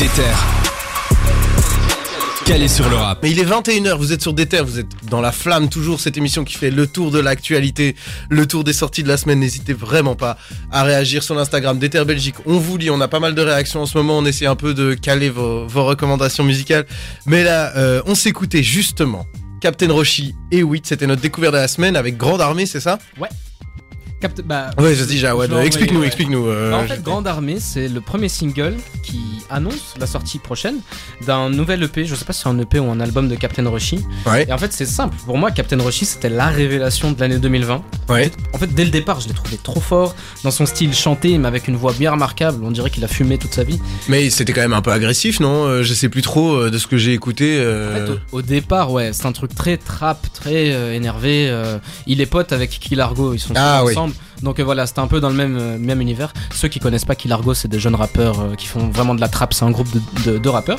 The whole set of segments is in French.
Déter. Calé sur le rap. Mais il est 21h, vous êtes sur Déter, vous êtes dans la flamme, toujours cette émission qui fait le tour de l'actualité, le tour des sorties de la semaine. N'hésitez vraiment pas à réagir sur l'Instagram Déter Belgique. On vous lit, on a pas mal de réactions en ce moment, on essaie un peu de caler vos, vos recommandations musicales. Mais là, euh, on s'écoutait justement Captain Roshi et Wit, c'était notre découverte de la semaine avec Grande Armée, c'est ça? Capte- bah, Ouais, je dis Jawad, explique-nous, explique-nous. euh, bah, en fait, Grande Armée, c'est le premier single qui annonce la sortie prochaine d'un nouvel EP. Je sais pas si c'est un EP ou un album de Captain Roshi. Ouais, Et en fait, c'est simple. Pour moi, Captain Roshi, c'était la révélation de l'année 2020. ouais. En fait, dès le départ, je l'ai trouvé trop fort dans son style chanté, mais avec une voix bien remarquable. On dirait qu'il a fumé toute sa vie. Mais c'était quand même un peu agressif, non Euh, Je sais plus trop euh, de ce que j'ai écouté. En fait, au, au départ, ouais, c'est un truc très trap, très euh, énervé. euh, il est pote avec Killargo, ils sont Ah, oui. ensemble. Donc euh, voilà, c'était un peu dans le même, euh, même univers. Ceux qui connaissent pas Killargo, c'est des jeunes rappeurs euh, qui font vraiment de la trap. C'est un groupe de, de- de rappeurs.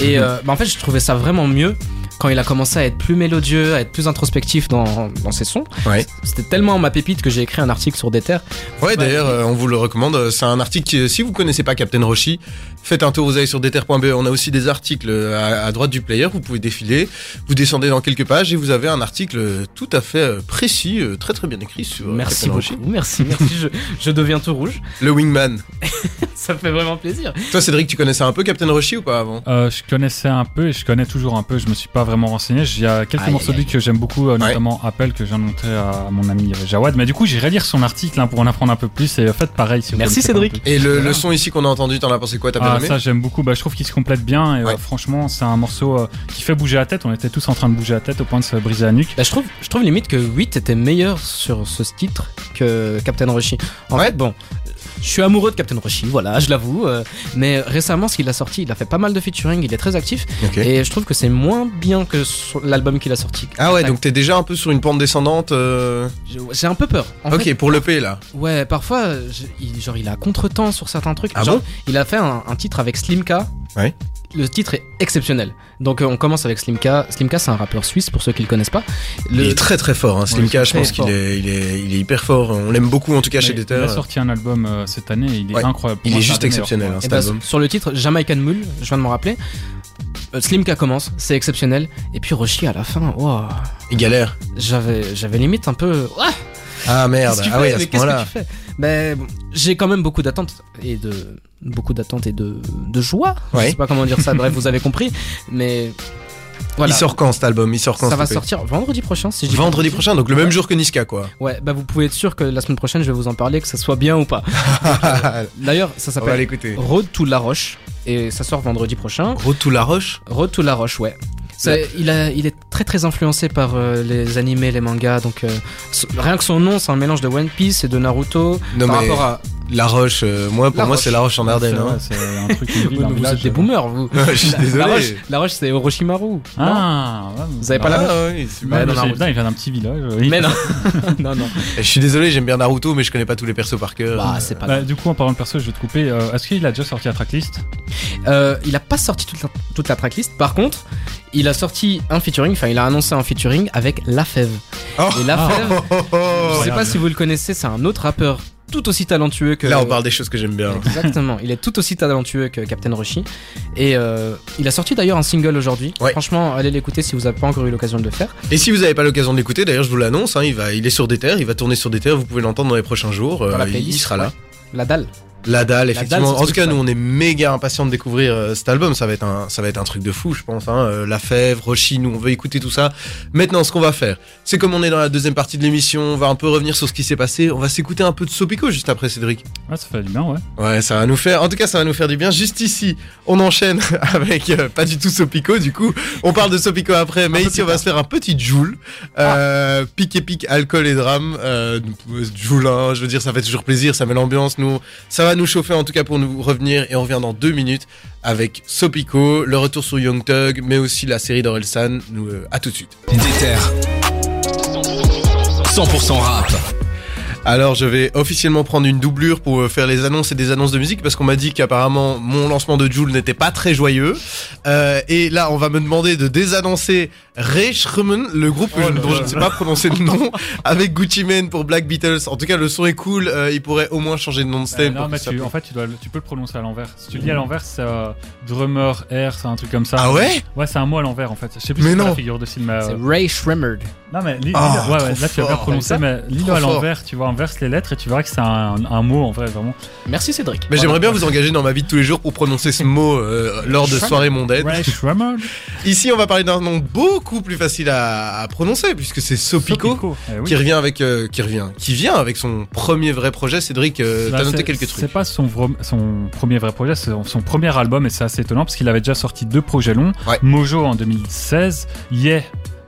Et Mhm. bah, en fait, je trouvais ça vraiment mieux quand il a commencé à être plus mélodieux, à être plus introspectif dans, dans ses sons. Ouais. C'était tellement ma pépite que j'ai écrit un article sur Déter. Ouais, d'ailleurs, euh, on vous le recommande. C'est un article qui, si vous connaissez pas Captain Roshi, faites un tour, vous allez sur deter.be. On a aussi des articles euh, à, à droite du player. Vous pouvez défiler, vous descendez dans quelques pages et vous avez un article euh, tout à fait euh, précis, très très bien écrit sur Merci Captain beaucoup. Merci, merci. je, je deviens tout rouge. Le Wingman. Ça fait vraiment plaisir. Toi, Cédric, tu connaissais un peu Captain Roshi ou pas avant? Euh, je connaissais un peu et je connais toujours un peu. Je me suis pas vraiment renseigné. Il y a quelques Aïe, morceaux de aïe, lui que j'aime beaucoup, notamment Appel que j'ai montré à mon ami Jawad. Mais du coup, j'irai lire son article hein, pour en apprendre un peu plus. Et faites pareil. Si vous Merci, Cédric. Et le, son ici qu'on a entendu, t'en as pensé quoi? T'as Ah, ça j'aime beaucoup. Bah, je trouve qu'il se complète bien. Et euh, franchement, c'est un morceau euh, qui fait bouger la tête. On était tous en train de bouger la tête au point de se briser la nuque. Bah, je trouve, je trouve limite que 8 était meilleur sur ce titre que Captain Roshi. En Ouais. fait, bon, je suis amoureux de Captain Roshi, voilà, je l'avoue. euh, mais récemment, ce qu'il a sorti, il a fait pas mal de featuring, il est très actif. Et je trouve que c'est moins bien que l'album qu'il a sorti. Ah ouais, donc t'es déjà un peu sur une pente descendante. euh, J'ai- un peu peur. En Ok, fait, pour le P là. ouais, parfois, je- il, genre, il a contre-temps sur certains trucs. Ah Genre, bon? Il a fait un, un titre avec Slimka. Ouais. Le titre est exceptionnel. Donc, euh, on commence avec Slimka. Slimka, c'est un rappeur suisse pour ceux qui le connaissent pas. Le- Il est très très fort. Hein. Slimka, Ouais, je pense qu'il est, il est, il est hyper fort. On l'aime beaucoup en tout cas chez Déter. il a sorti un album euh, cette année. Il est Ouais. incroyable. Il est juste exceptionnel, hein. Et cet bah, album. sur le titre Jamaican Mule, je viens de m'en rappeler. euh, Slimka commence, c'est exceptionnel. Et puis Roshi à la fin, wow, Il galère. j'avais, j'avais limite un peu. Ah merde. Ah oui, à ce qu'est-ce Mais bon, j'ai quand même beaucoup d'attentes et de beaucoup d'attentes et de, de joie. Ouais. Je sais pas comment dire ça. Bref, vous avez compris. Mais voilà. Il sort quand cet album? Il sort quand ça va sortir vendredi prochain, si je dis Vendredi prochain, donc le même jour que Niska quoi. Ouais, bah vous pouvez être sûr que la semaine prochaine, je vais vous en parler, que ça soit bien ou pas. D'ailleurs, ça s'appelle. Road to La Roche et ça sort vendredi prochain. Gros tout la roche? Road to La Roche, ouais. C'est- il, a, il est très très influencé par euh, les animés, les mangas, donc euh, rien que son nom, c'est un mélange de One Piece et de Naruto. Non par mais rapport à. la roche, euh, moi pour La moi Roche. c'est la roche en Ardennes. C'est Hein. C'est un truc, une ville, Vous, un vous village, êtes des boomers, vous. je suis La- désolé. La Roche, la Roche c'est Orochimaru. Ah, ouais, Vous avez pas la Ah, ouais, c'est Ouais, non, Naruto. il vient d'un petit village. oui. Mais non, non, non. Je suis désolé, j'aime bien Naruto, mais je connais pas tous les persos par cœur. Bah, c'est pas Bah, du coup, en parlant de perso, je vais te couper. euh, Est-ce qu'il a déjà sorti la tracklist? Euh, il a pas sorti toute la, toute la tracklist. Par contre, il a sorti un featuring, enfin, il a annoncé un featuring avec La Fève. Oh. Et La. Fève, Oh, oh, je sais pas si vous le connaissez, c'est un autre rappeur tout aussi talentueux que. Là on parle des choses que j'aime bien. Exactement, il est tout aussi talentueux que Captain Roshi. Et euh, il a sorti d'ailleurs un single aujourd'hui. Ouais. Franchement, allez l'écouter si vous n'avez pas encore eu l'occasion de le faire. Et si vous n'avez pas l'occasion de l'écouter, d'ailleurs je vous l'annonce, hein, il, va, il est sur des terres, il va tourner sur des terres, vous pouvez l'entendre dans les prochains jours, euh, la il- playlist, il sera là. ouais. La dalle. La dalle, effectivement. en tout ce cas, nous on est méga impatients de découvrir euh, cet album, ça va être un, ça va être un truc de fou, je pense. Hein. Euh, la Fèvre, Roshi, nous on veut écouter tout ça. Maintenant, ce qu'on va faire, c'est comme on est dans la deuxième partie de l'émission, on va un peu revenir sur ce qui s'est passé, on va s'écouter un peu de Sopico juste après, Cédric. Ouais, ça fait du bien, ouais. Ouais, ça va nous faire. En tout cas, ça va nous faire du bien. Juste ici, on enchaîne avec euh, pas du tout Sopico. Du coup, on parle de Sopico après, mais ici, on va se faire un petit Joule. Euh, Pique et pique, alcool et drame. Euh, Joule, hein, je veux dire, ça fait toujours plaisir, ça met l'ambiance. Nous, ça va nous chauffer en tout cas pour nous revenir. Et on revient dans deux minutes avec Sopico, le retour sur Young Thug, mais aussi la série d'Orelsan. Nous, euh, à tout de suite. Déter. 100% rap. Alors je vais officiellement prendre une doublure pour euh, faire les annonces et des annonces de musique parce qu'on m'a dit qu'apparemment mon lancement de Joule n'était pas très joyeux. Euh, et là on va me demander de désannoncer Reichrumen, le groupe Oh que je- là dont je ne sais pas prononcer le nom, avec Gucci Mane pour Black Beatles. En tout cas le son est cool, euh, il pourrait au moins changer de nom de Euh, stem. non, mais tu, en fait, tu, dois, tu peux le prononcer à l'envers. Si tu le dis à l'envers, c'est euh, drummer, air, c'est un truc comme ça. Ah ouais? Ouais, c'est un mot à l'envers en fait. Je sais plus Mais si non. la figure de euh, C'est Ray Shremmerd. Non, mais li- Ah, lis-le. ouais, ouais, trop là tu vas bien Comme mais lis-le Trop à l'envers, tu vois, inverse les lettres et tu verras que c'est un, un mot en vrai, vraiment. Merci Cédric. Mais j'aimerais bien vous engager dans ma vie de tous les jours pour prononcer ce mot euh, lors de soirées mondaines. Ici, on va parler d'un nom beaucoup plus facile à, à prononcer puisque c'est Sopico. Eh oui. Qui revient avec, euh, qui revient, qui vient avec son premier vrai projet. Cédric, euh, t'as noté c'est- quelques C'est trucs. pas son, son premier vrai projet, c'est son, son premier album et c'est assez étonnant parce qu'il avait déjà sorti deux projets longs. Ouais. Mojo en 2016, Yeah,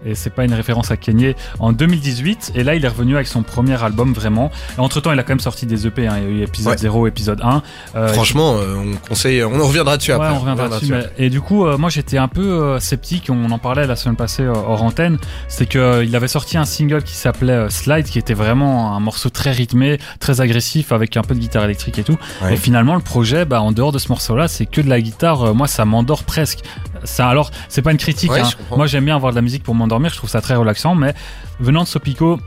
et c'est pas une référence à Kanye, en 2018. Et là, il est revenu avec son premier album vraiment. Entre temps, il a quand même sorti des EP, hein. il y a eu épisode Ouais. 0, épisode 1. Euh, Franchement, euh, on conseille, on en reviendra dessus Ouais, après. on reviendra dessus. mais- Et du coup, euh, moi j'étais un peu euh, sceptique, on en parlait la semaine passée hors antenne, c'est que euh, il avait sorti un single qui s'appelait Slide, qui était vraiment un morceau très rythmé, très agressif, avec un peu de guitare électrique et tout. Ouais. Et finalement, le projet, bah, en dehors de ce morceau-là, c'est que de la guitare, moi ça m'endort presque. Ça, alors, c'est pas une critique, Ouais, hein. moi j'aime bien avoir de la musique pour m'endormir, je trouve ça très relaxant, mais venant de Sopico,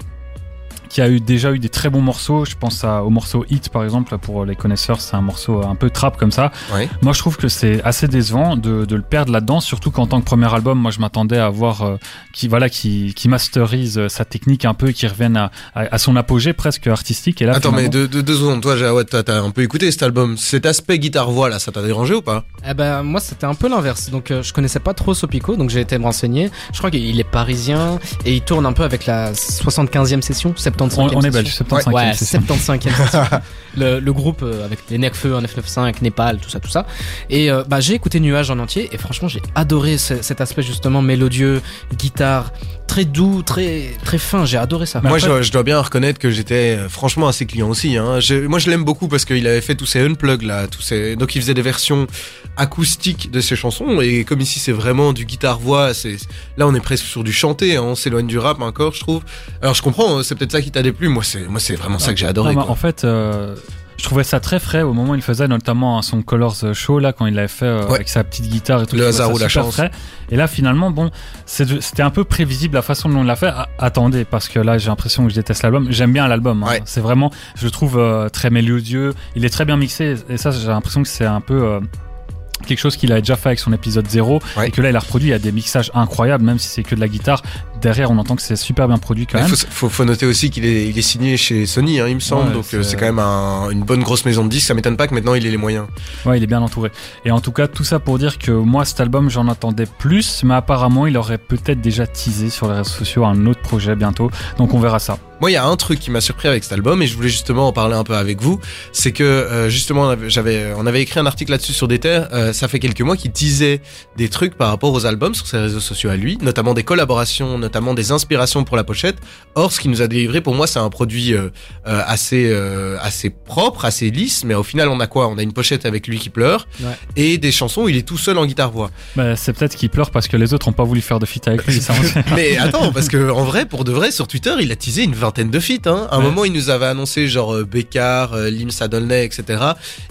qui a eu déjà eu des très bons morceaux. Je pense à, au morceau Hit par exemple pour les connaisseurs, c'est un morceau un peu trap comme ça. Ouais. Moi je trouve que c'est assez décevant de, de le perdre là-dedans, surtout qu'en tant que premier album, moi je m'attendais à voir euh, qui voilà qui, qui masterise euh, sa technique un peu, qui revienne à, à, à son apogée presque artistique. Et là, Attends, mais deux, deux, deux secondes. Toi, Jawad, t'as t'as un peu écouté cet album. Cet aspect guitare-voix là, ça t'a dérangé ou pas? Eh ben moi c'était un peu l'inverse. Donc euh, je connaissais pas trop Sopico, donc j'ai été me renseigner. Je crois qu'il est parisien et il tourne un peu avec la 75e session, 75e on, on est belge, 75 Ouais, c'est ça. 75e session. le, le groupe euh, avec les Necfeu, 995, Népal, tout ça, tout ça. Et euh, bah j'ai écouté Nuage en entier et franchement j'ai adoré ce- cet aspect justement mélodieux, guitare, très doux, très très fin. J'ai adoré ça. Mais Moi, après- je, je dois bien reconnaître que j'étais euh, franchement assez client aussi. Hein. Je- moi, je l'aime beaucoup parce qu'il avait fait tous ces unplugs là, tous ces... donc il faisait des versions acoustiques de ses chansons. Et comme ici, c'est vraiment du guitare-voix. C'est là, on est presque sur du chanté. Hein. On s'éloigne du rap encore, je trouve. Alors, je comprends. hein, C'est peut-être ça qui t'a déplu. Moi, c'est moi, c'est vraiment ça que j'ai adoré. Non, mais quoi. en fait, euh, trouvais ça très frais au moment où il faisait notamment son Colors Show là quand il l'avait fait euh, Ouais. avec sa petite guitare et tout. Le je hasard ça ou la chance. frais. Et là finalement bon, c'était un peu prévisible la façon dont on l'a fait. Ah, attendez parce que là j'ai l'impression que je déteste l'album. J'aime bien l'album. hein. Ouais. C'est vraiment, je le trouve euh, très mélodieux. Il est très bien mixé et ça j'ai l'impression que c'est un peu euh, quelque chose qu'il a déjà fait avec son épisode 0 Ouais. et que là il a reproduit. Il y a des mixages incroyables même si c'est que de la guitare. Derrière on entend que c'est super bien produit quand Il même. faut, faut, faut noter aussi qu'il est, il est signé chez Sony, hein, il me semble. Ouais, donc euh, c'est- c'est quand même un- une bonne grosse maison de disques. Ça m'étonne pas que maintenant il ait les moyens. Ouais, il est bien entouré. Et en tout cas, tout ça pour dire que moi, cet album, j'en attendais plus, mais apparemment, il aurait peut-être déjà teasé sur les réseaux sociaux un autre projet bientôt. Donc on verra ça. Moi, il y a un truc qui m'a surpris avec cet album et je voulais justement en parler un peu avec vous. C'est que euh, justement, j'avais, on avait écrit un article là-dessus sur des terres. euh, ça fait quelques mois qu'il disait des trucs par rapport aux albums sur ses réseaux sociaux à lui, notamment des collaborations, notamment des inspirations pour la pochette. Or, ce qu'il nous a délivré, pour moi, c'est un produit euh, euh, assez, euh, assez propre, assez lisse. Mais au final, on a quoi? On a une pochette avec lui qui pleure Ouais. et des chansons où il est tout seul en guitare voix. Bah, c'est peut-être qu'il pleure parce que les autres ont pas voulu faire de feat avec lui. ça. Mais attends, parce que en vrai, pour de vrai, sur Twitter, il a teasé une vingtaine de feats. Hein. À un Ouais. moment, il nous avait annoncé genre euh, Bécard, euh, Lim Sadolnay, etc.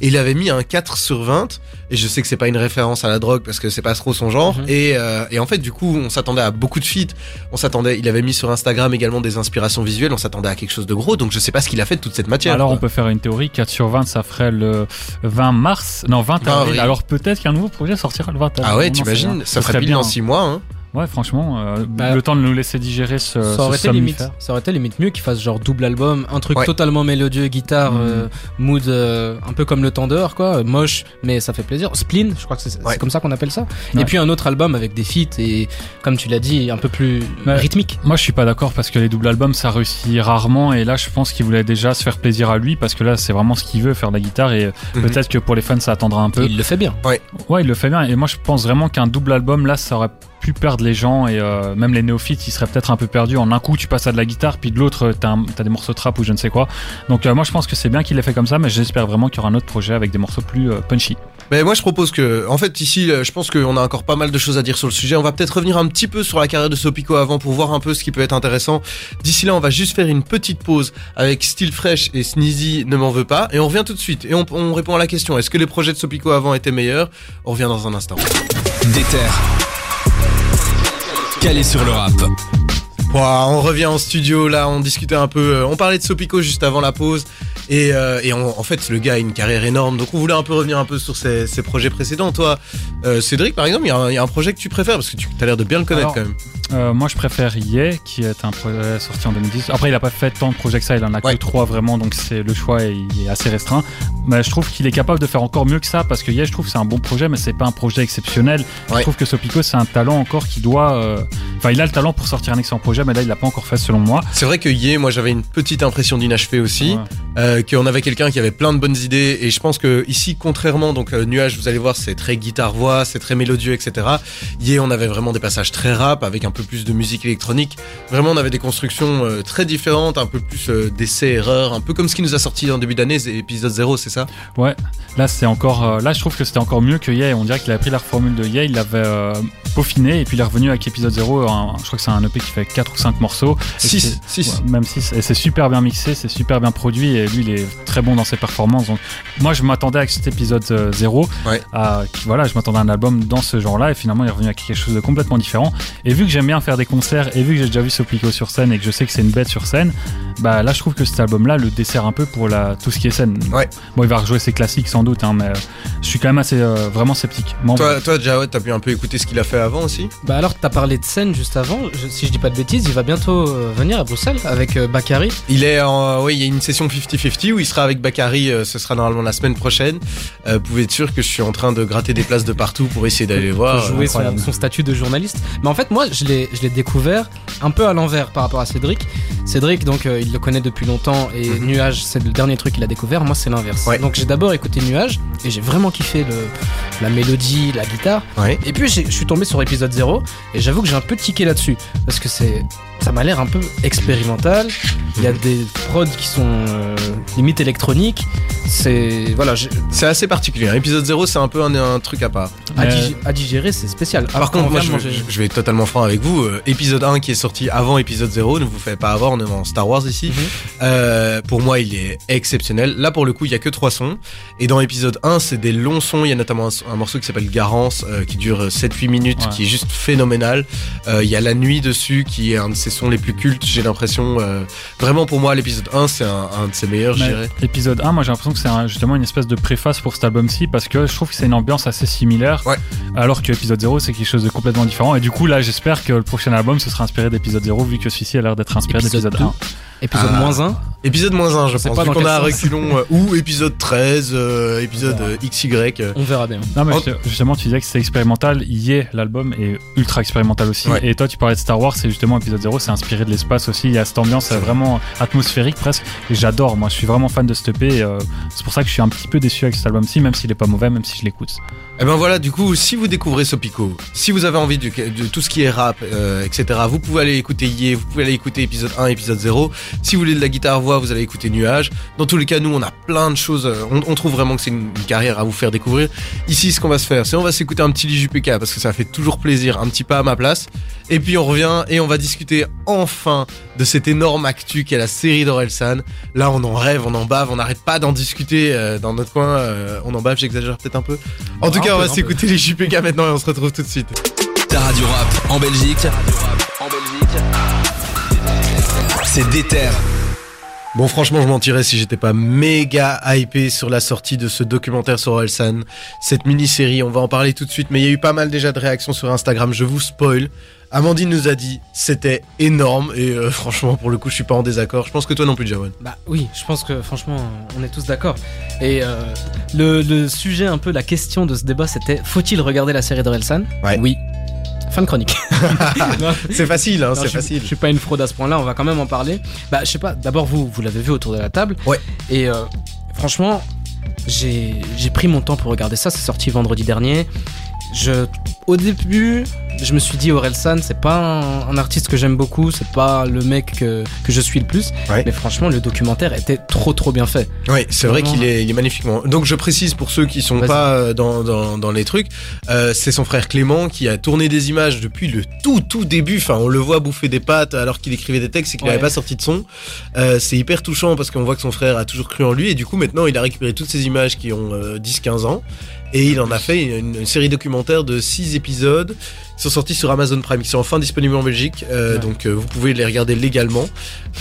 Et il avait mis un 4 sur 20. Et je sais que c'est pas une référence à la drogue parce que c'est pas trop son genre. Mhm. et, euh, et en fait, du coup, on s'attendait à beaucoup de feats. On s'attendait, il avait mis sur Instagram également des inspirations visuelles. On s'attendait à quelque chose de gros. Donc je sais pas ce qu'il a fait de toute cette matière. Alors on peut faire une théorie. 4 sur 20, ça ferait le 20 mars. Non, 20 Ah, avril. oui. Alors peut-être qu'un nouveau projet sortira le 20 avril. Ah ouais, t'imagines? Ça Ce ferait bien. dans 6 mois. Hein. Ouais, franchement, euh, Bah, le temps de nous laisser digérer ce, ça ce aurait été limite. Ça aurait été limite mieux qu'il fasse genre double album, un truc Ouais. totalement mélodieux, guitare, Mhm. euh, mood euh, un peu comme le Thunder quoi, moche mais ça fait plaisir. Spleen, je crois que c'est Ouais. comme ça qu'on appelle ça. Ouais. Et puis un autre album avec des feats et comme tu l'as dit un peu plus Ouais. rythmique. Moi, je suis pas d'accord parce que les doubles albums, ça réussit rarement. Et là, je pense qu'il voulait déjà se faire plaisir à lui parce que là, c'est vraiment ce qu'il veut, faire de la guitare. Et Mhm. peut-être que pour les fans, ça attendra un peu. Il le fait bien. Ouais, il le fait bien. Et moi, je pense vraiment qu'un double album, là, ça aurait plus perdre les gens et euh, même les néophytes, ils seraient peut-être un peu perdus. En un coup, tu passes à de la guitare, puis de l'autre, t'as, un- t'as des morceaux de trap ou je ne sais quoi. Donc euh, moi, je pense que c'est bien qu'il l'ait fait comme ça, mais j'espère vraiment qu'il y aura un autre projet avec des morceaux plus euh, punchy. Mais moi je propose que, en fait ici, euh, je pense qu'on a encore pas mal de choses à dire sur le sujet. On va peut-être revenir un petit peu sur la carrière de Sopico avant pour voir un peu ce qui peut être intéressant. D'ici là, on va juste faire une petite pause avec Still Fresh et Sneezy ne m'en veut pas. Et on revient tout de suite. Et on, on répond à la question, est-ce que les projets de Sopico avant étaient meilleurs? On revient dans un instant. Déter. Calé sur le rap. On revient en studio là, on discutait un peu, euh, on parlait de Sopico juste avant la pause et, euh, et on- en fait le gars a une carrière énorme donc on voulait un peu revenir un peu sur ses, ses projets précédents. Toi, euh, Cédric par exemple, il y, a un- il y a un projet que tu préfères parce que tu as l'air de bien le connaître Alors, quand même. Euh, moi, je préfère Ye, qui est un projet sorti en 2010. Après, il a pas fait tant de projets que ça, il en a Ouais. que trois vraiment, donc c'est le choix est, il est assez restreint. Mais je trouve qu'il est capable de faire encore mieux que ça, parce que Ye, je trouve que c'est un bon projet, mais c'est pas un projet exceptionnel. Ouais. Je trouve que Sopico, c'est un talent encore qui doit. euh, Enfin, il a le talent pour sortir un excellent projet, mais là, il l'a pas encore fait selon moi. C'est vrai que Yé, moi j'avais une petite impression d'inachevé aussi, Ouais. euh, qu'on avait quelqu'un qui avait plein de bonnes idées et je pense que ici contrairement donc euh, Nuage vous allez voir c'est très guitare voix, c'est très mélodieux etc. Yé on avait vraiment des passages très rap avec un peu plus de musique électronique. Vraiment on avait des constructions euh, très différentes, un peu plus euh, d'essais erreurs, un peu comme ce qui nous a sorti en début d'année, épisode 0 c'est ça? Ouais, là c'est encore, euh, là je trouve que c'était encore mieux que Ye. On dirait qu'il a pris la formule de Ye, il l'avait euh, peaufiné et puis il est revenu avec épisode 0. un- je crois que c'est un EP qui fait 4 ou 5 morceaux. Et 6 c'est- 6 Ouais, même 6. Et c'est super bien mixé, c'est super bien produit et lui il est très bon dans ses performances. Donc moi je m'attendais avec cet épisode 0 Ouais. à voilà, je m'attendais à un album dans ce genre-là et finalement il est revenu avec quelque chose de complètement différent. Et vu que j'aime bien faire des concerts et vu que j'ai déjà vu Sopico sur scène et que je sais que c'est une bête sur scène, bah là je trouve que cet album-là le dessert un peu pour la tout ce qui est scène. Ouais. Bon il va rejouer ses classiques sans doute, hein, mais euh, je suis quand même assez euh, vraiment sceptique. Bon, Toi, toi Jawed, t'as pu un peu écouter ce qu'il a fait avant aussi? Bah alors, t'as parlé de scène juste avant. Je- si je dis pas de bêtises, il va bientôt euh, venir à Bruxelles avec euh, Bakary. Il est en, oui, il y a une session 50-50 où il sera avec Bakary, euh, ce sera normalement la semaine prochaine. Euh, vous pouvez être sûr que je suis en train de gratter des places de partout pour essayer d'aller voir. jouer son, son statut de journaliste. Mais en fait, moi, je l'ai, je l'ai découvert un peu à l'envers par rapport à Cédric. Cédric, donc, euh, il le connaît depuis longtemps et Mhm. Nuage, c'est le dernier truc qu'il a découvert. Moi, c'est l'inverse. Ouais. Donc, j'ai d'abord écouté Nuage et j'ai vraiment kiffé le, la mélodie, la guitare. Ouais. Et puis, je suis tombé sur épisode 0 et j'avoue que j'ai un peu tiqué là-dessus parce que c'est. Ça m'a l'air un peu expérimental. Il y a des prods qui sont euh, limite électroniques. C'est. Voilà, j'ai- C'est assez particulier. Épisode 0, c'est un peu un, un truc à part. à, digérer, c'est spécial. Par contre, moi, je, je- je vais être totalement franc avec vous. Euh, épisode 1 qui est sorti avant épisode 0, ne vous faites pas avoir, on est dans Star Wars ici. Mhm. Euh, pour moi, il est exceptionnel. Là, pour le coup, il y a que trois sons. Et dans épisode 1, c'est des longs sons. Il y a notamment un, un morceau qui s'appelle Garance, euh, qui dure 7-8 minutes, Ouais. qui est juste phénoménal. Il y a La Nuit dessus, qui est un de ses sons les plus cultes, j'ai l'impression. vraiment, pour moi, l'épisode 1, c'est un, un de ses meilleurs, je dirais. Épisode 1, moi j'ai l'impression que c'est un- justement une espèce de préface pour cet album-ci parce que je trouve que c'est une ambiance assez similaire. Ouais. Alors que épisode 0 c'est quelque chose de complètement différent. Et du coup là j'espère que le prochain album ce sera inspiré d'épisode 0 vu que celui-ci a l'air d'être inspiré Épisode d'épisode 2. 1. Épisode Ah. moins 1. Épisode moins 1, je sais pense. pas qu'on a un reculon. euh, ou épisode 13, euh, épisode euh, XY. euh. On verra bien. Non mais Oh. justement tu disais que c'est expérimental, y est l'album est ultra expérimental aussi. Ouais. Et toi tu parlais de Star Wars, c'est justement épisode 0, c'est inspiré de l'espace aussi, il y a cette ambiance C'est euh, vrai. vraiment atmosphérique presque. Et j'adore, moi je suis vraiment fan de EP. et, euh, c'est pour ça que je suis un petit peu déçu avec cet album-ci, même s'il est pas mauvais, même si je l'écoute. Et ben voilà, du coup, si vous découvrez Sopico, si vous avez envie de, de tout ce qui est rap, euh, etc., vous pouvez aller écouter Yé, vous pouvez aller écouter épisode 1, épisode 0. Si vous voulez de la guitare voix, vous allez écouter Nuage. Dans tous les cas, nous, on a plein de choses. euh, On, trouve vraiment que c'est une, une carrière à vous faire découvrir. Ici, ce qu'on va se faire, c'est on va s'écouter un petit JPK parce que ça fait toujours plaisir, un petit pas à ma place. Et puis on revient et on va discuter enfin de cette énorme actu qu'est la série d'Orelsan. Là, on en rêve, on en bave, on n'arrête pas d'en discuter euh, dans notre coin. euh, on en bave, j'exagère peut-être un peu. En tout Un cas, on va s'écouter les JPK maintenant et on se retrouve tout de suite. Ta radio rap en Belgique. C'est Déter. Bon, franchement, je mentirais si j'étais pas méga hypé sur la sortie de ce documentaire sur Orelsan. Cette mini-série, on va en parler tout de suite, mais il y a eu pas mal déjà de réactions sur Instagram, je vous spoil. Amandine nous a dit, c'était énorme, et euh, franchement, pour le coup, je suis pas en désaccord. Je pense que toi non plus, Jawan. Bah oui, je pense que franchement, on est tous d'accord. Et euh, le, le sujet, un peu la question de ce débat, c'était faut-il regarder la série d'Orelsan? Ouais. Oui. Fin de chronique. C'est facile, hein, c'est facile. Je suis pas une fraude à ce point-là, on va quand même en parler. Bah, je sais pas, d'abord vous, vous l'avez vu autour de la table. Ouais. Et euh, franchement, j'ai pris mon temps pour regarder ça, c'est sorti vendredi dernier. Je, au début, je me suis dit Orelsan, c'est pas un, un artiste que j'aime beaucoup, c'est pas le mec que, que je suis le plus. Ouais. Mais franchement, le documentaire était trop trop bien fait. Oui, c'est vrai qu'il est, il est magnifiquement. Donc je précise pour ceux qui sont pas euh, dans, dans, dans les trucs, euh, c'est son frère Clément qui a tourné des images depuis le tout tout début. Enfin, on le voit bouffer des pâtes alors qu'il écrivait des textes et qu'il Ouais. n'avait pas sorti de son. Euh, c'est hyper touchant parce qu'on voit que son frère a toujours cru en lui et du coup maintenant il a récupéré toutes ces images qui ont euh, 10-15 ans et il en a fait une, série documentaire de 6 épisodes qui sont sortis sur Amazon Prime, qui sont enfin disponibles en Belgique. Euh, Ouais. Donc euh, vous pouvez les regarder légalement.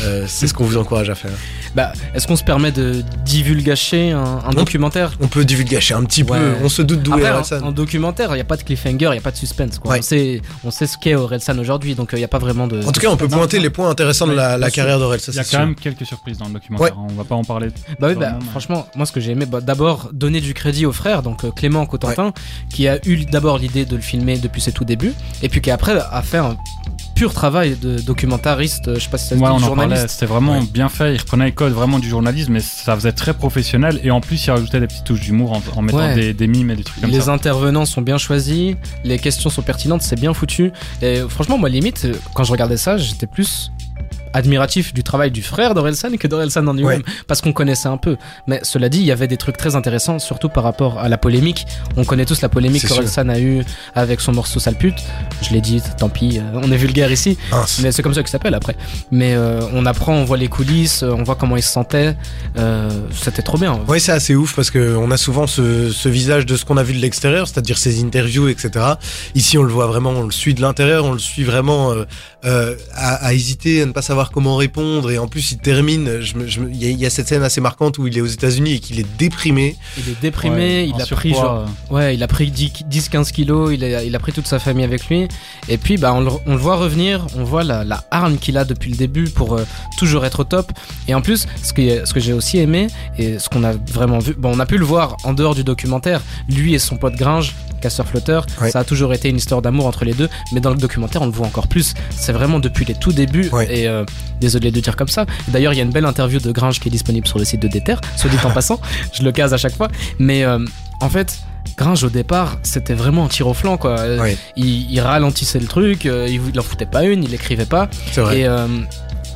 Euh, c'est ce qu'on vous encourage à faire. Bah, est-ce qu'on se permet de divulgacher un, un documentaire? On peut divulgacher un petit Ouais. peu. On se doute d'où est Orelsan. en, en documentaire, il n'y a pas de cliffhanger, il n'y a pas de suspense. Quoi. Ouais. On, sait, on sait ce qu'est Orelsan aujourd'hui, donc il n'y a pas vraiment de. En tout cas, on peut pointer non. les points intéressants de la, la carrière d'Aurel, ça Il y a quand sûr. même quelques surprises dans le documentaire. On va pas en parler. Bah oui, bah, franchement, moi ce que j'ai aimé, bah, d'abord donner du crédit au frère, donc euh, Clément Cotentin, qui a eu d'abord l'idée de le filmer depuis ses tout débuts, et puis qui après a fait un pur travail de documentariste, euh, je sais pas si ça se Ouais, dit, on journaliste. C'était vraiment Ouais. bien fait. Il reprenait les codes vraiment du journalisme, mais ça faisait très professionnel. Et en plus, il rajoutait des petites touches d'humour en, en mettant Ouais. des, des mimes et des trucs comme Les ça. intervenants sont bien choisis, les questions sont pertinentes, c'est bien foutu. Et franchement, moi, limite, quand je regardais ça, j'étais plus admiratif du travail du frère d'Orelsan que d'Orelsan en lui-même, parce qu'on connaissait un peu. Mais cela dit, il y avait des trucs très intéressants, surtout par rapport à la polémique. On connaît tous la polémique qu'Orelsan a eue avec son morceau Sale pute. Je l'ai dit, tant pis, euh, on est vulgaire ici, Mince. mais c'est comme ça qu'il s'appelle après. Mais euh, on apprend, on voit les coulisses, euh, on voit comment il se sentait. Euh, C'était trop bien. Ouais, c'est assez ouf parce que on a souvent ce, ce visage de ce qu'on a vu de l'extérieur, c'est-à-dire ses interviews, etc. Ici, on le voit vraiment, on le suit de l'intérieur, on le suit vraiment euh, euh, à, à hésiter, à ne pas savoir comment répondre. Et en plus, il termine. Il y, a- il y a cette scène assez marquante où il est aux États-Unis et qu'il est déprimé. Il est déprimé, Ouais, il a pris genre Ouais, il a pris 10-15 kilos, il a, il a pris toute sa famille avec lui. Et puis, bah, on, le, on le voit revenir, on voit la, la hargne qu'il a depuis le début pour euh, toujours être au top. Et en plus, ce que, ce que j'ai aussi aimé, et ce qu'on a vraiment vu, bon, on a pu le voir en dehors du documentaire, lui et son pote Gringe, casseur-flotteur, Ouais. ça a toujours été une histoire d'amour entre les deux, mais dans le documentaire, on le voit encore plus. C'est vraiment depuis les tout débuts, et euh, désolé de dire comme ça. D'ailleurs, il y a une belle interview de Gringe qui est disponible sur le site de Déter, soit dit en passant, je le case à chaque fois. Mais euh, en fait, Gringe au départ, c'était vraiment un tir au flanc quoi. Euh. Il, il ralentissait le truc, euh, il, il en foutait pas une, il écrivait pas. Vrai. Et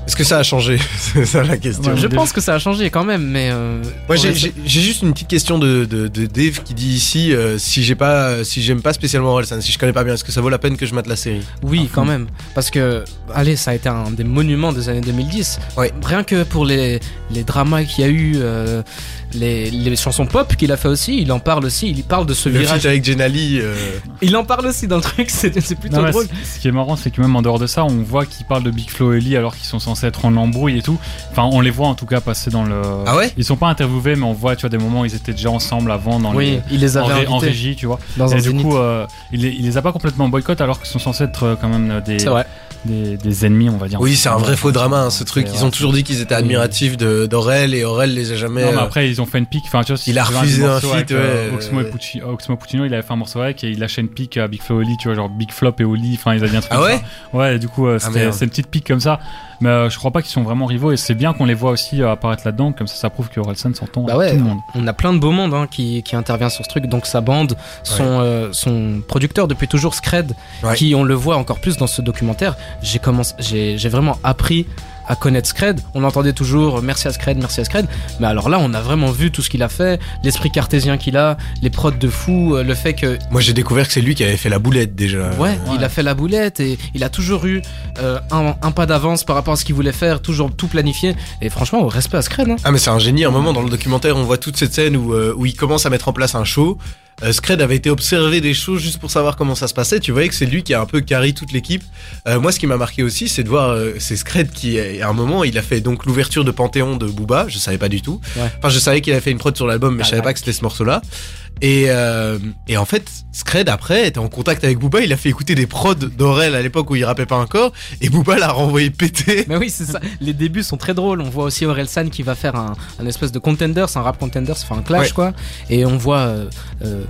Est-ce que ça a changé? C'est ça la question. Ouais, je pense que ça a changé quand même, mais euh, Moi, j'ai- juste une petite question de, de, de Dave qui dit ici euh, si j'ai pas, si j'aime pas spécialement Orelsan, si je connais pas bien, est-ce que ça vaut la peine que je mate la série? Oui, quand même. Parce que, allez, ça a été un des monuments des années 2010. Ouais. Rien que pour les, les dramas qu'il y a eu, euh, les, les chansons pop qu'il a fait aussi, il en parle aussi. Il parle de ce Le virage. avec Jenali. euh, Il en parle aussi dans le truc, c'est c'est plutôt Non, drôle. ce- qui est marrant, c'est que même en dehors de ça, on voit qu'ils parlent de Big Flo et Lee alors qu'ils sont censés être en embrouille et tout. Enfin, on les voit en tout cas passer dans le. Ah ouais? Ils sont pas interviewés, mais on voit, tu vois, des moments où ils étaient déjà ensemble avant dans Oui, il les les. En, avait ré- en régie, tu vois. dans un et du zénith. coup, euh, il, les, il les a pas complètement boycott alors qu'ils sont censés être euh, quand même des, C'est vrai. Des, des ennemis, on va dire. Oui, c'est un vrai faux drama, hein, ce truc. Ils ont vrai. toujours dit qu'ils étaient admiratifs de- d'Aurel et Aurel les a jamais. Non, mais euh, après, ils ont fait une pique. Enfin, tu vois, si Il a refusé un morceau feat, euh, ouais, Oxmo, et ouais. Pucci- Oxmo Puccino, il avait fait un morceau avec et il lâchait une pique à Big Flo et Lee, tu vois, genre Big Flop et Oli. Enfin, ils avaient un truc Ah comme ouais ça. Ouais, du coup, euh, Ah, c'était c'est une petite pique comme ça. Mais euh, je crois pas qu'ils sont vraiment rivaux et c'est bien qu'on les voit aussi euh, apparaître là-dedans. Comme ça, ça prouve que Orelsan s'entend Bah ouais, tout le monde. on a plein de beau monde hein, qui, qui intervient sur ce truc. Donc sa bande, son, euh, son producteur depuis toujours, Scred, Ouais. qui on le voit encore plus dans ce documentaire. J'ai commencé, j'ai j'ai vraiment appris à connaître Scred. On entendait toujours euh, merci à Scred, merci à Scred. Mais alors là, on a vraiment vu tout ce qu'il a fait, l'esprit cartésien qu'il a, les prods de fou, euh, le fait que Moi, j'ai découvert que c'est lui qui avait fait la boulette déjà. Ouais, il a fait la boulette et il a toujours eu euh, un, un pas d'avance par rapport à ce qu'il voulait faire, toujours tout planifié. Et franchement, au respect à Scred. Hein. Ah mais c'est un génie. À un moment dans le documentaire, on voit toute cette scène où, euh, où il commence à mettre en place un show. Euh, Scred avait été observer des shows juste pour savoir comment ça se passait. Tu voyais que c'est lui qui a un peu carré toute l'équipe. Euh, moi, ce qui m'a marqué aussi, c'est de voir, euh, c'est Scred qui, à un moment, il a fait donc l'ouverture de Panthéon de Booba. Je savais pas du tout. Ouais. Enfin, je savais qu'il avait fait une prod sur l'album, mais Ah, je savais ouais. pas que c'était ce morceau-là. Et, euh, et en fait, Scred après était en contact avec Booba. Il a fait écouter des prods d'Aurel à l'époque où il rappait pas encore. Et Booba l'a renvoyé péter. Mais oui, c'est ça. Les débuts sont très drôles. On voit aussi Orelsan qui va faire un, un espèce de contenders, un rap contenders, enfin un clash Ouais. quoi. Et on voit euh, euh,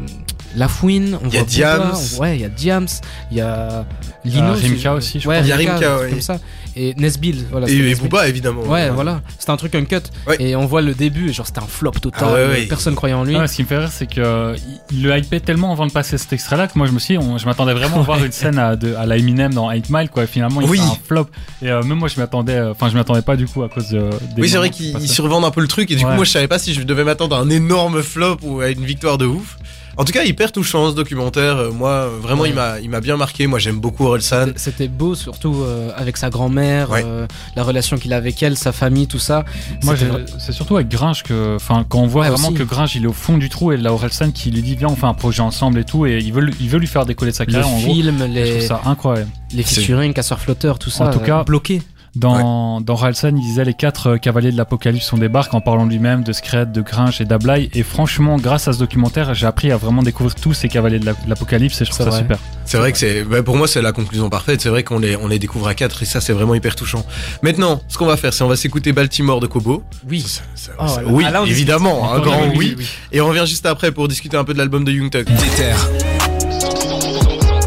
La Fouine, on Il y a voit Diams. Ouais, il y a Diams, il y a Lino. Euh, Rimka aussi, je ouais, crois. Il y a Rimka, ouais. comme ça. Et Nesbill, voilà. Et, et Nesbill. Booba, évidemment. Ouais, voilà. C'était un truc uncut. Ouais. Et on voit le début, et genre c'était un flop total. Ah ouais, ouais. Personne croyait en lui. Ah ce qui me fait rire, c'est que euh, il le hypait tellement avant de passer cet extrait-là que moi je me suis, dit, on- je m'attendais vraiment à voir une scène à, de- à la Eminem dans 8 Mile, quoi. Et finalement, il Oui. fait un flop. Et euh, même moi, je m'attendais, euh, enfin, je m'attendais pas du coup à cause de. des Oui, c'est vrai qu'ils survendent un peu le truc et du coup moi je savais pas si je devais m'attendre à un énorme flop ou à une victoire de ouf. En tout cas, hyper touchant ce documentaire. Euh, Moi, euh, vraiment, Ouais. il m'a, il m'a bien marqué. Moi, j'aime beaucoup Orelsan. C'était- beau, surtout euh, avec sa grand-mère, Ouais. euh, la relation qu'il a avec elle, sa famille, tout ça. Moi, c'est surtout avec Gringe que, enfin, quand on voit Ouais, vraiment aussi. que Gringe il est au fond du trou et là Orelsan qui lui dit viens on fait un projet ensemble et tout et il veut, lui- il veut lui faire décoller de sa le carrière en gros. film, Je trouve les, ça incroyable. les featuring, casseurs flotteurs, tout ça. En tout euh, cas, bloqué. Dans, dans Orelsan, il disait les quatre euh, cavaliers de l'apocalypse on débarque en parlant de lui-même, de Scred, de Gringe et d'Ablai. Et franchement, grâce à ce documentaire, j'ai appris à vraiment découvrir tous ces cavaliers de la- de l'apocalypse et je trouve C'est ça vrai. super. C'est vrai que c'est, bah, pour moi, c'est la conclusion parfaite. C'est vrai qu'on les, on les découvre à quatre et ça, c'est vraiment hyper touchant. Maintenant, ce qu'on va faire, c'est on va s'écouter Baltimore de Kobo. Oui. Ça, ça- Oh, ça- là, oui, là, on discute. évidemment, un Encore grand oui, oui. oui, Et on revient juste après pour discuter un peu de l'album de Young. Déter.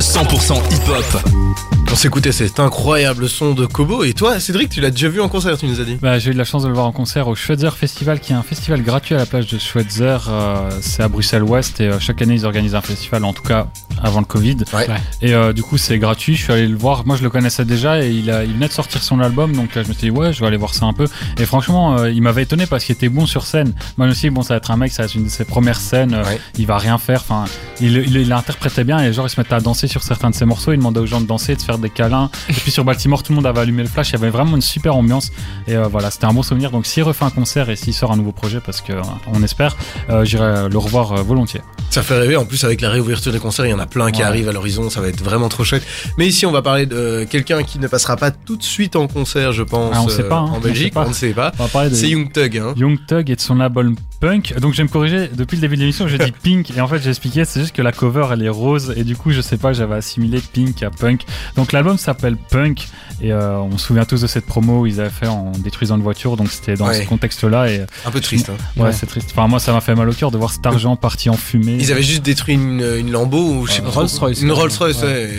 100% hip-hop. On s'écoutait cet incroyable son de Kobo. Et toi, Cédric, tu l'as déjà vu en concert, tu nous as dit. Bah, j'ai eu de la chance de le voir en concert au Schweitzer Festival, qui est un festival gratuit à la plage de Schweitzer. euh, c'est à Bruxelles-Ouest et euh, chaque année ils organisent un festival, en tout cas avant le Covid. Ouais. Ouais. Et euh, du coup c'est gratuit. Je suis allé le voir. Moi je le connaissais déjà et il, a, il venait de sortir son album, donc là je me suis dit ouais, je vais aller voir ça un peu. Et franchement, euh, il m'avait étonné parce qu'il était bon sur scène. Moi je me suis dit bon, ça va être un mec, ça va être une de ses premières scènes. euh, Ouais. Il va rien faire. Enfin, il, il, il interprétait bien et genre il se mettait à danser sur certains de ses morceaux. Il demandait aux gens de danser, de faire des câlins. Et puis sur Baltimore, tout le monde avait allumé le flash. Il y avait vraiment une super ambiance. Et euh, voilà, c'était un bon souvenir. Donc s'il refait un concert et s'il sort un nouveau projet, parce que euh, on espère, euh, j'irai le revoir euh, volontiers. Ça fait rêver. En plus, avec la réouverture des concerts, il y en a plein qui Ouais. arrivent à l'horizon. Ça va être vraiment trop chouette. Mais ici, on va parler de quelqu'un qui ne passera pas tout de suite en concert, je pense. Ah, on sait pas, hein. En Belgique, on ne sait pas. On va parler de C'est Young Thug, hein. Young Thug et de son album Punk. Donc je vais me corriger, depuis le début de l'émission j'ai dit Pink et en fait j'ai expliqué c'est juste que la cover elle est rose et du coup je sais pas j'avais assimilé Pink à Punk. Donc l'album s'appelle Punk et euh, on se souvient tous de cette promo où ils avaient fait en détruisant une voiture donc c'était dans Ouais. ce contexte là et Un peu triste. hein. ouais, Ouais. c'est triste. Enfin moi ça m'a fait mal au cœur de voir cet argent parti en fumée. Ils avaient juste détruit une, une Lambo ou je sais pas. trop. Rolls-Royce, Une ouais. Rolls-Royce, Ouais.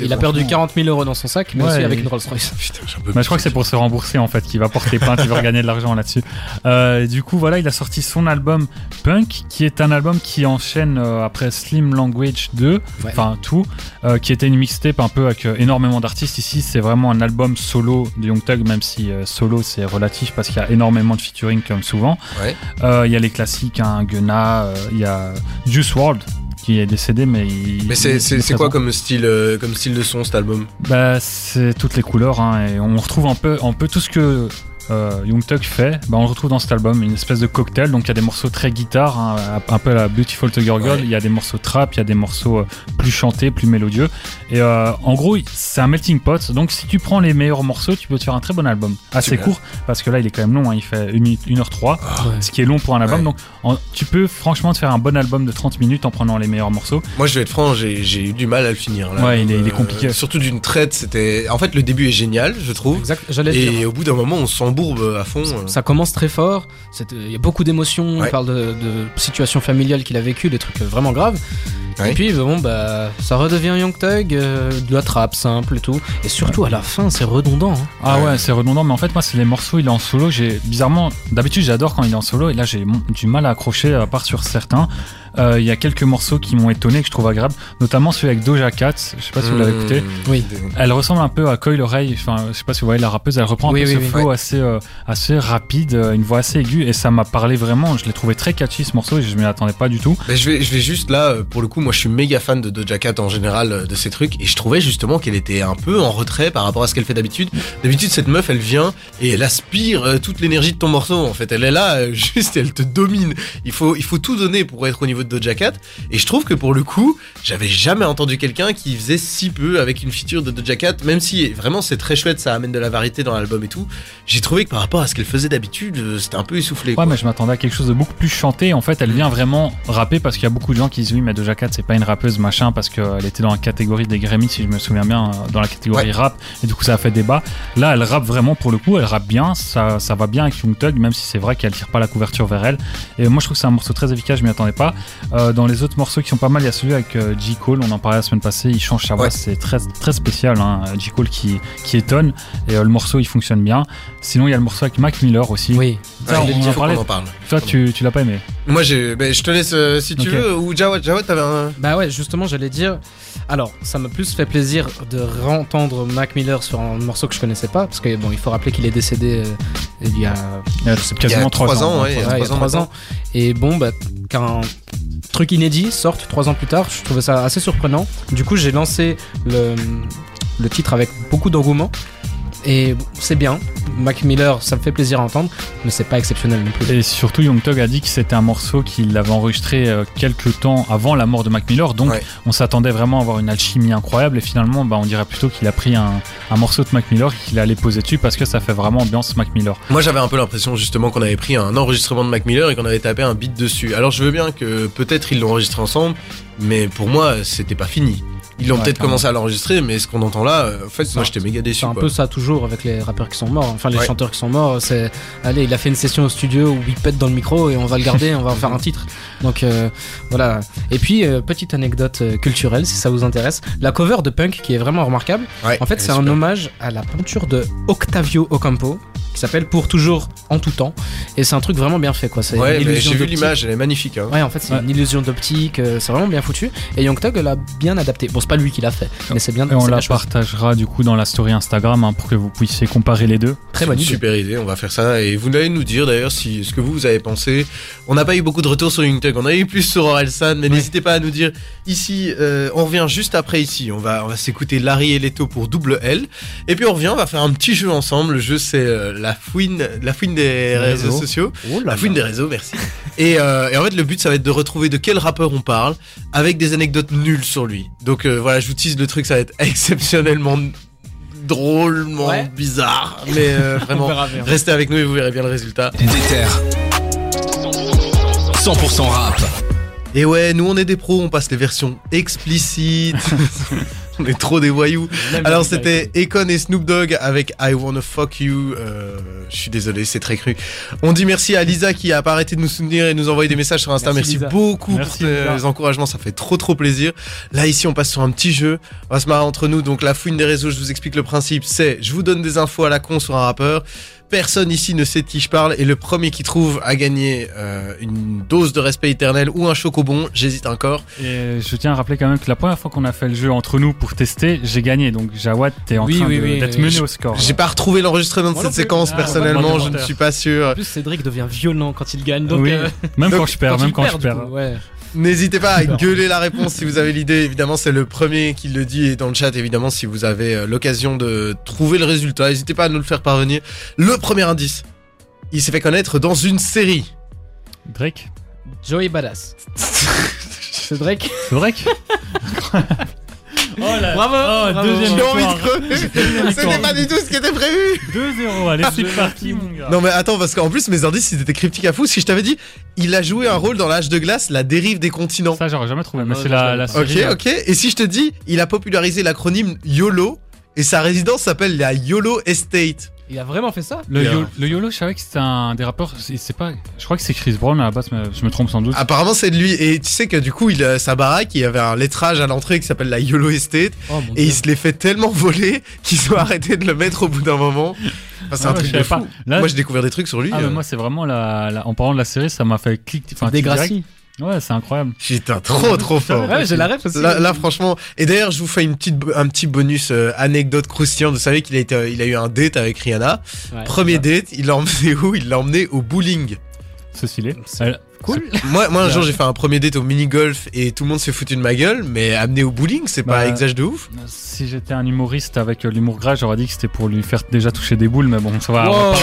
Il a perdu franchement- 40 000 euros dans son sac, mais Ouais, aussi avec et- une Rolls-Royce. Putain, j'ai un peu Bah, je crois que c'est pour se rembourser en fait qu'il va porter plainte, il va regagner de l'argent là-dessus. Euh, et du coup voilà, il a sorti son album Punk, qui est un album qui enchaîne euh, après Slim Language 2, Ouais. enfin tout, euh, qui était une mixtape un peu avec euh, énormément d'artistes. Ici c'est vraiment un album solo de Young Thug, même si solo c'est relatif parce qu'il y a énormément de featuring comme souvent. Ouais. Il y a les classiques, hein, Gunna, il y a Juice WRLD qui est décédé mais il Mais c'est, quoi comme style, euh, comme style de son cet album? Bah, c'est toutes les couleurs, hein, et on retrouve un peu, un peu tout ce que euh, Young Thug fait. Bah, on le retrouve dans cet album, une espèce de cocktail. Donc, il y a des morceaux très guitare, hein, un peu à la Beautiful to Girl. Ouais. Il y a des morceaux trap, il y a des morceaux euh, plus chantés, plus mélodieux. Et euh, en gros, c'est un melting pot. Donc, si tu prends les meilleurs morceaux, tu peux te faire un très bon album. Assez Super. court, parce que là, il est quand même long. hein, il fait 1 minute 1h03, ce qui est long pour un album. Ouais. Donc, en- tu peux franchement te faire un bon album de 30 minutes en prenant les meilleurs morceaux. Moi, je vais être franc, j'ai, eu du mal à le finir. Là. Ouais, il est- il est compliqué. Surtout d'une traite, c'était. En fait, le début est génial, je trouve. Exact, j'allais le dire. Et au bout d'un moment, on à fond. Ça commence très fort, c'est- il y a beaucoup d'émotions, Ouais. il parle de, de situations familiales qu'il a vécues, des trucs vraiment graves. Ouais. Et puis bon bah ça redevient Young Thug, euh, de la trappe simple et tout. Et surtout à la fin c'est redondant. hein. Ah Ouais. ouais, c'est redondant, mais en fait, moi, c'est les morceaux, il est en solo. J'ai bizarrement, d'habitude, j'adore quand il est en solo, et là, j'ai mon- du mal à accrocher, à part sur certains. Euh, Il y a quelques morceaux qui m'ont étonné, que je trouve agréables, notamment celui avec Doja Cat. Je sais pas si vous l'avez Mmh. écouté. Oui. Elle ressemble un peu à Coil Oreille. Enfin, je sais pas si vous voyez la rappeuse. Elle reprend un Oui, peu oui, ce oui. flow assez, euh, assez rapide, euh, une voix assez aiguë, et ça m'a parlé vraiment. Je l'ai trouvé très catchy ce morceau, et je m'y attendais pas du tout. Ben, je vais, je vais juste là, pour le coup, moi je suis méga fan de Doja Cat en général, de ces trucs, et je trouvais justement qu'elle était un peu en retrait par rapport à ce qu'elle fait d'habitude. D'habitude, cette meuf, elle vient et elle aspire toute l'énergie de ton morceau. En fait, elle est là, juste, elle te domine. Il faut, il faut tout donner pour être au niveau de Doja Cat. Et je trouve que pour le coup, j'avais jamais entendu quelqu'un qui faisait si peu avec une feature de Doja Cat, même si vraiment c'est très chouette, ça amène de la variété dans l'album et tout. J'ai trouvé que par rapport à ce qu'elle faisait d'habitude, euh, c'était un peu essoufflé. Ouais, quoi. mais je m'attendais à quelque chose de beaucoup plus chanté. En fait, elle vient vraiment rapper parce qu'il y a beaucoup de gens qui disent oui, mais Doja Cat, c'est pas une rappeuse, machin, parce qu'elle était dans la catégorie des Grammy, si je me souviens bien, euh, dans la catégorie Ouais. rap. Et du coup, ça a fait débat. Là, elle rappe vraiment pour le coup, elle rappe bien, ça, ça va bien avec Young Thug, même si c'est vrai qu'elle tire pas la couverture vers elle. Et moi, je trouve que c'est un morceau très efficace, je m'y attendais pas. Euh, dans les autres morceaux qui sont pas mal, il y a celui avec euh, J. Cole, on en parlait la semaine passée, il change sa voix, Ouais. c'est très, très spécial. Hein. J. Cole qui, qui étonne, et euh, le morceau il fonctionne bien. Sinon, il y a le morceau avec Mac Miller aussi. Oui. Ça, Ouais, on il en parlait. parle. Toi, tu, tu l'as pas aimé Moi, j'ai, ben, je te laisse euh, si tu veux. Ou Jawad, Jawad, t'avais un. Bah ouais, justement, j'allais dire. Alors, ça m'a plus fait plaisir de réentendre Mac Miller sur un morceau que je connaissais pas, parce que bon, il faut rappeler qu'il est décédé euh, il y a, Il y a quasiment il y a trois trois ans, ouais, il y a ans. Et bon, bah, qu'un truc inédit sorte trois ans plus tard, je trouvais ça assez surprenant. Du coup, j'ai lancé le, le titre avec beaucoup d'engouement. Et c'est bien. Mac Miller, ça me fait plaisir à entendre, mais c'est pas exceptionnel non plus. Et surtout, Young Thug a dit que c'était un morceau qu'il avait enregistré euh, quelques temps avant la mort de Mac Miller. Donc, Ouais. on s'attendait vraiment à avoir une alchimie incroyable. Et finalement, bah, on dirait plutôt qu'il a pris un, un morceau de Mac Miller et qu'il allait poser dessus parce que ça fait vraiment ambiance Mac Miller. Moi, j'avais un peu l'impression justement qu'on avait pris un enregistrement de Mac Miller et qu'on avait tapé un beat dessus. Alors, je veux bien que peut-être ils l'ont enregistré ensemble, mais pour moi, c'était pas fini. Ils l'ont Ouais, peut-être commencé à l'enregistrer, mais ce qu'on entend là, euh, en fait, moi, j'étais méga déçu. C'est un quoi. peu ça toujours avec les rappeurs qui sont morts, enfin les Ouais. chanteurs qui sont morts. C'est allez, il a fait une session au studio où il pète dans le micro et on va le garder, on va en faire un titre. Donc euh, voilà. Et puis euh, petite anecdote culturelle si ça vous intéresse, la cover de Punk qui est vraiment remarquable. Ouais, En fait, c'est est un hommage à la peinture de Octavio Ocampo qui s'appelle Pour toujours en tout temps et c'est un truc vraiment bien fait quoi. C'est Ouais, une mais illusion j'ai vu l'image, elle est magnifique. Hein. Ouais, en fait, c'est une illusion d'optique, c'est vraiment bien foutu. Et Young Thug l'a bien adapté. Bon, pas lui qui l'a fait, mais c'est bien. Et on la partagera du coup dans la story Instagram hein, pour que vous puissiez comparer les deux. Très bonne C'est une idée. Super idée, on va faire ça. Et vous allez nous dire d'ailleurs si ce que vous, vous avez pensé. On n'a pas eu beaucoup de retours sur Young Thug, on a eu plus sur Orelsan, mais n'hésitez pas à nous dire. Ici, euh, on revient juste après ici. On va, on va s'écouter Larry et Leto pour double L. Et puis on revient, on va faire un petit jeu ensemble. Le jeu, c'est euh, la fouine, la fouine des réseaux réseaux. sociaux. Oh là La fouine des réseaux, merci. Et, euh, et en fait, le but, ça va être de retrouver de quel rappeur on parle, avec des anecdotes nulles sur lui. Donc euh, voilà, je vous tease le truc, ça va être exceptionnellement drôlement Ouais. bizarre, mais euh, vraiment. Restez avec nous et vous verrez bien le résultat. Déter. 100% rap. Et ouais, nous on est des pros, on passe les versions explicites. on est trop des voyous. Alors c'était Econ et Snoop Dogg avec I Wanna Fuck You. Euh, je suis désolé, c'est très cru. On dit merci à Lisa qui a pas arrêté de nous soutenir et nous envoyer des messages sur Insta. Merci, beaucoup Merci, pour Lisa. encouragements, ça fait trop trop plaisir. Là ici on passe sur un petit jeu. On va se marrer entre nous. Donc la fouine des réseaux, je vous explique le principe. C'est je vous donne des infos à la con sur un rappeur. Personne ici ne sait de qui je parle et le premier qui trouve a gagné euh, une dose de respect éternel ou un chocobon. J'hésite encore. Et je tiens à rappeler quand même que la première fois qu'on a fait le jeu entre nous pour tester, j'ai gagné. Donc Jawad, t'es en Oui, train oui, de- oui, d'être oui. mené au score. J'ai pas retrouvé l'enregistrement de cette séquence Ah, personnellement, je ne suis pas sûr. En plus, Cédric devient violent quand il gagne. Donc, oui, euh, même donc, quand je perds, quand même quand je perds. N'hésitez pas à gueuler la réponse si vous avez l'idée. Évidemment, c'est le premier qui le dit et dans le chat, évidemment, si vous avez euh, l'occasion de trouver le résultat, n'hésitez pas à nous le faire parvenir. Le premier indice, il s'est fait connaître dans une série. Drake Joey Badass. C'est Drake Oh là Bravo, Oh, bravo. deuxième J'ai envie de crever. C'était pas du tout ce qui était prévu. 2-0, allez, c'est parti, mon gars. Non mais attends, parce qu'en plus mes indices ils étaient cryptiques à fou. Si je t'avais dit, il a joué un rôle dans l'âge de glace, la dérive des continents. Ça, j'aurais jamais trouvé, mais Non, c'est la, la pas. Ok, série. là. ok. Et si je te dis, il a popularisé l'acronyme YOLO et sa résidence s'appelle la YOLO Estate. Il a vraiment fait ça Le, Bien. yo- le YOLO, je savais que c'était un des rappeurs. c'est pas. Je crois que c'est Chris Brown à la base, mais je me trompe sans doute. Apparemment c'est de lui. Et tu sais que du coup, il a sa baraque, il y avait un lettrage à l'entrée qui s'appelle la YOLO Estate. Oh Et dieu. il se l'est fait tellement voler qu'ils ont arrêté de le mettre au bout d'un moment. Enfin, c'est Ah un ouais, truc de fou. Là, Moi j'ai découvert des trucs sur lui. ah, mais euh. moi, c'est vraiment la, la- En parlant de la série, ça m'a fait clic. Enfin. Ouais, c'est incroyable. Putain, trop trop fort. Ouais, j'ai la ref aussi. Là, là, franchement, et d'ailleurs, je vous fais une petite, un petit bonus euh, anecdote croustillante. Vous savez qu'il a, été, il a eu un date avec Rihanna. Ouais. Premier date, il l'a emmené où? Il l'a emmené au bowling. Ce Elle- Cool. Moi, moi un jour, j'ai fait un premier date au mini-golf et tout le monde s'est foutu de ma gueule, mais amené au bowling, c'est pas Bah, exage de ouf. Si j'étais un humoriste avec euh, l'humour gras, j'aurais dit que c'était pour lui faire déjà toucher des boules, mais bon, ça va. on va Wow.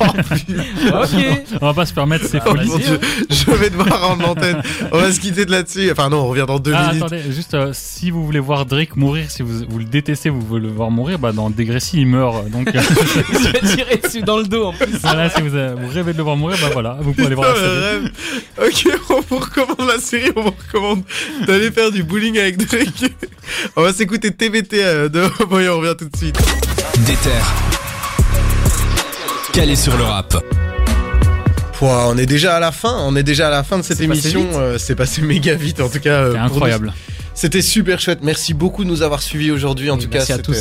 on va pas se. On va pas se permettre ces Oh folies. mon dieu, je vais devoir rendre l'antenne. On va se quitter de là-dessus. Enfin non, on revient dans deux Ah, minutes. attendez, juste euh, si vous voulez voir Drake mourir, si vous, vous le détestez, vous voulez le voir mourir, bah dans Dégressi il meurt. Donc euh, Je vais tirer dessus dans le dos en plus. voilà, si vous, euh, vous rêvez de le voir mourir, bah voilà, vous pouvez aller voir la série. Ok, on vous recommande la série, on vous recommande d'aller faire du bowling avec Drake. On va s'écouter TBT euh, de Boy, on revient tout de suite. Déter. Calé sur le rap. Pouah, on est déjà à la fin, on est déjà à la fin de cette émission. euh, C'est passé méga vite en tout cas. euh, C'est incroyable. C'était super chouette. Merci beaucoup de nous avoir suivis aujourd'hui. En Oui, tout cas, merci à c'était- tous.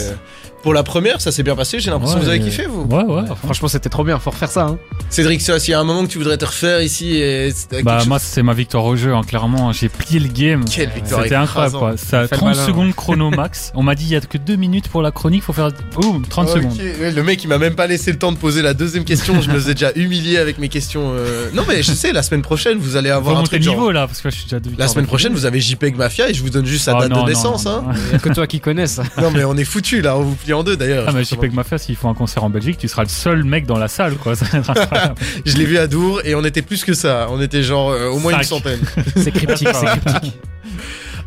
Pour la première, ça s'est bien passé. J'ai l'impression que vous avez kiffé, vous. Ouais, ouais. Franchement, c'était trop bien. Faut refaire ça. Hein. Cédric, s'il y a un moment que tu voudrais te refaire ici, et Bah moi c'est ma victoire au jeu, hein. clairement j'ai plié le game. Quelle victoire C'était incroyable quoi. Ça, Fait le 30 malin. secondes chrono max. On m'a dit il y a que 2 minutes pour la chronique, faut faire oh, 30 Ok, secondes. le mec il m'a même pas laissé le temps de poser la deuxième question. je me suis déjà humilié avec mes questions. euh. Non mais je sais, la semaine prochaine vous allez Faut avoir un monter truc le genre- niveau là parce que je suis déjà La semaine prochaine vous avez JPEG Mafia et je vous donne juste sa Oh, date de naissance. non, hein. que toi qui connais ça. Non mais on est foutu là, on vous plie en deux d'ailleurs. Ah pense JPEG Mafia s'ils font un concert en Belgique, tu seras le seul mec dans la salle quoi. Ça. Je l'ai vu à Dour et on était plus que ça. On était genre euh, au moins une centaine. C'est cryptique, c'est cryptique.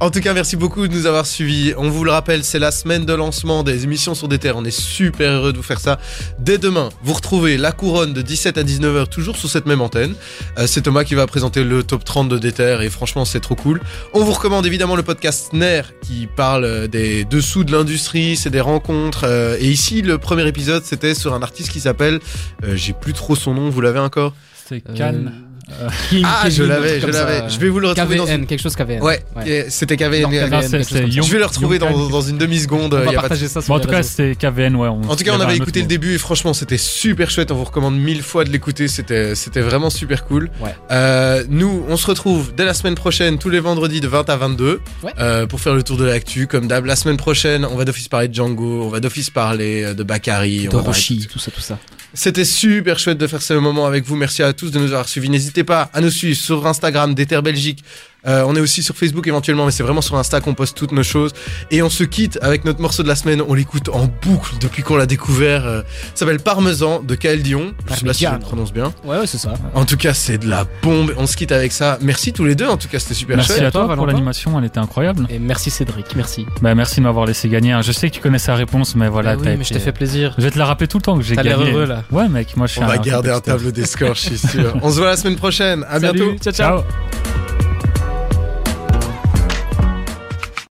En tout cas, merci beaucoup de nous avoir suivis. On vous le rappelle, c'est la semaine de lancement des émissions sur des terres. On est super heureux de vous faire ça. Dès demain, vous retrouvez la couronne de 17 à 19h, toujours sur cette même antenne. Euh, c'est Thomas qui va présenter le top 30 de Déter et franchement, c'est trop cool. On vous recommande évidemment le podcast NER qui parle euh, des dessous de l'industrie, c'est des rencontres. euh, et ici, le premier épisode, c'était sur un artiste qui s'appelle, euh, j'ai plus trop son nom, vous l'avez encore? C'est Euh, calme. King, Ah, Kevin, je l'avais, je l'avais. Je vais vous le retrouver dans KVN, une... quelque chose KVN. Ouais, c'était KVN. Non, KVN. Je vais le retrouver dans, dans une demi-seconde. On y a va pas de partager ça sur Bon, en tout cas, c'était KVN, ouais. En tout cas, on avait écouté le début et franchement, c'était super chouette. On vous recommande mille fois de l'écouter. C'était, c'était vraiment super cool. Ouais. Euh, nous, on se retrouve dès la semaine prochaine, tous les vendredis de 20 à 22, Ouais. euh, pour faire le tour de l'actu. Comme d'hab, la semaine prochaine, on va d'office parler de Django, on va d'office parler euh, de va Toroshi, de- tout ça, tout ça. C'était super chouette de faire ce moment avec vous. Merci à tous de nous avoir suivis. N'hésitez pas à nous suivre sur Instagram, Déter Belgique. Euh, on est aussi sur Facebook éventuellement, mais c'est vraiment sur Insta qu'on poste toutes nos choses. Et on se quitte avec notre morceau de la semaine. On l'écoute en boucle depuis qu'on l'a découvert. Euh, ça s'appelle Parmesan de Kael Dion. Je sais pas si je le prononce bien. Ouais, ouais, c'est ça. En tout cas, c'est de la bombe. On se quitte avec ça. Merci tous les deux. En tout cas, c'était super Merci chouette. à toi pour l'animation, elle était incroyable. Et merci Cédric, merci. Bah, merci de m'avoir laissé gagner. hein. Je sais que tu connais sa réponse, mais voilà. Bah oui, mais je t'ai fait plaisir. Je vais te la rappeler tout le temps que j'ai T'as gagné. l'air heureux, là. Ouais, mec, moi je suis On va garder un tableau des scores, je suis sûr. On se voit la semaine prochaine. À Salut, bientôt. ciao, ciao. Ciao.